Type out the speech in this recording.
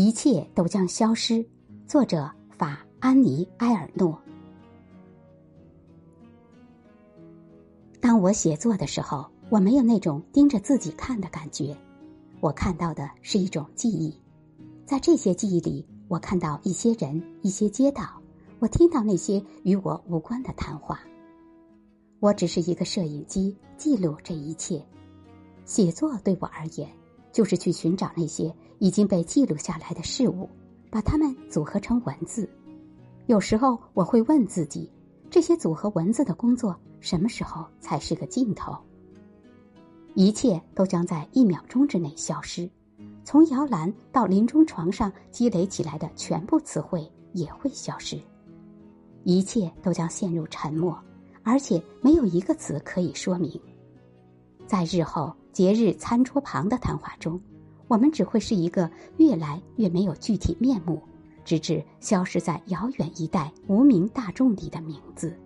一切都将消失。作者法安妮埃尔诺。当我写作的时候，我没有那种盯着自己看的感觉，我看到的是一种记忆。在这些记忆里，我看到一些人、一些街道，我听到那些与我无关的谈话。我只是一个摄影机，记录这一切。写作对我而言，就是去寻找那些已经被记录下来的事物。把它们组合成文字，有时候我会问自己：这些组合文字的工作什么时候才是个尽头？一切都将在一秒钟之内消失，从摇篮到临终床上积累起来的全部词汇也会消失，一切都将陷入沉默，而且没有一个词可以说明。在日后节日餐桌旁的谈话中。我们只会是一个越来越没有具体面目，直至消失在遥远一代无名大众里的名字。